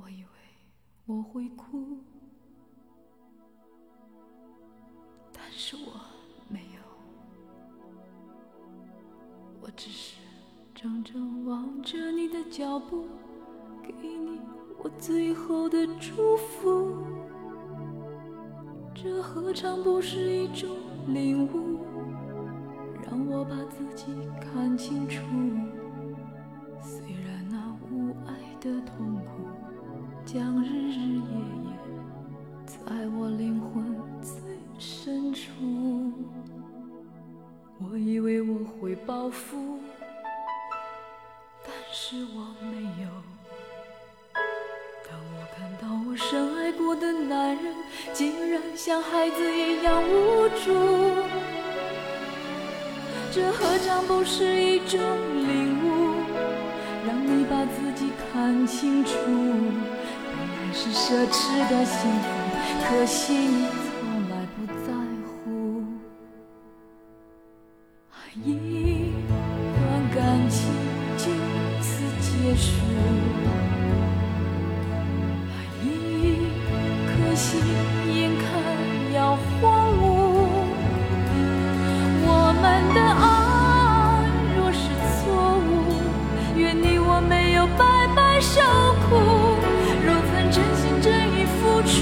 我以为我会哭，但是我没有，我只是怔怔望着你的脚步，给你我最后的祝福。这何尝不是一种领悟，让我把自己看清楚。会报复，但是我没有。当我看到我深爱过的男人，竟然像孩子一样无助，这何尝不是一种领悟？让你把自己看清楚，本来是奢侈的幸福，可惜你结束，一颗心眼看要荒芜。我们的爱若是错误，愿你我没有白白受苦。若曾真心真意付出，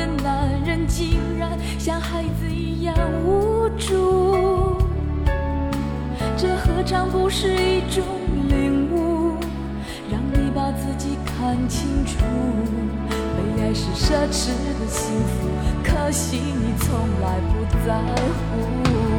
的男人竟然像孩子一样无助，这何尝不是一种领悟？让你把自己看清楚，被爱是奢侈的幸福，可惜你从来不在乎。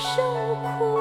受苦。